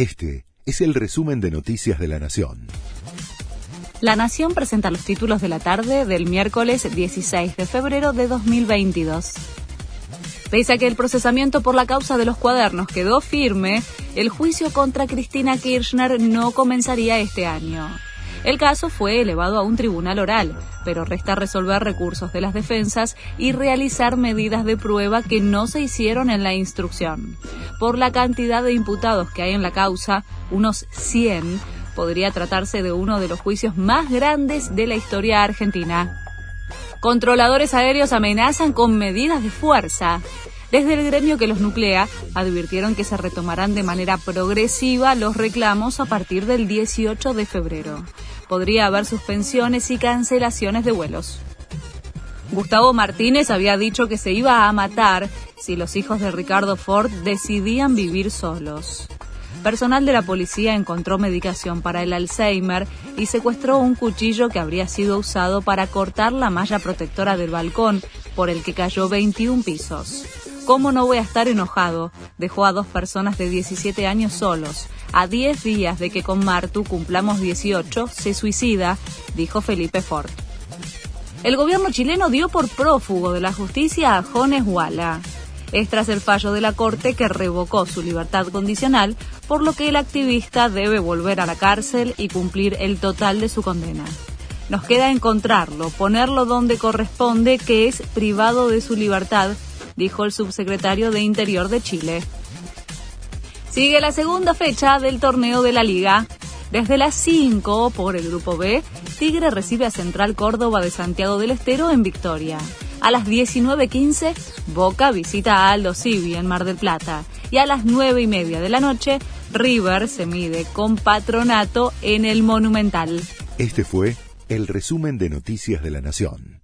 Este es el resumen de Noticias de la Nación. La Nación presenta los títulos de la tarde del miércoles 16 de febrero de 2022. Pese a que el procesamiento por la causa de los cuadernos quedó firme, el juicio contra Cristina Kirchner no comenzaría este año. El caso fue elevado a un tribunal oral, pero resta resolver recursos de las defensas y realizar medidas de prueba que no se hicieron en la instrucción. Por la cantidad de imputados que hay en la causa, unos 100, podría tratarse de uno de los juicios más grandes de la historia argentina. Controladores aéreos amenazan con medidas de fuerza. Desde el gremio que los nuclea, advirtieron que se retomarán de manera progresiva los reclamos a partir del 18 de febrero. Podría haber suspensiones y cancelaciones de vuelos. Gustavo Martínez había dicho que se iba a matar si los hijos de Ricardo Ford decidían vivir solos. Personal de la policía encontró medicación para el Alzheimer y secuestró un cuchillo que habría sido usado para cortar la malla protectora del balcón por el que cayó 21 pisos. ¿Cómo no voy a estar enojado? Dejó a dos personas de 17 años solos. A 10 días de que con Martu cumplamos 18, se suicida, dijo Felipe Ford. El gobierno chileno dio por prófugo de la justicia a Jones Walla. Es tras el fallo de la Corte que revocó su libertad condicional, por lo que el activista debe volver a la cárcel y cumplir el total de su condena. Nos queda encontrarlo, ponerlo donde corresponde, que es privado de su libertad, dijo el subsecretario de Interior de Chile. Sigue la segunda fecha del torneo de la liga. Desde las 5 por el grupo B, Tigre recibe a Central Córdoba de Santiago del Estero en Victoria. A las 19.15, Boca visita a Aldo Civi en Mar del Plata. Y a las 9 y media de la noche, River se mide con Patronato en el Monumental. Este fue el resumen de Noticias de la Nación.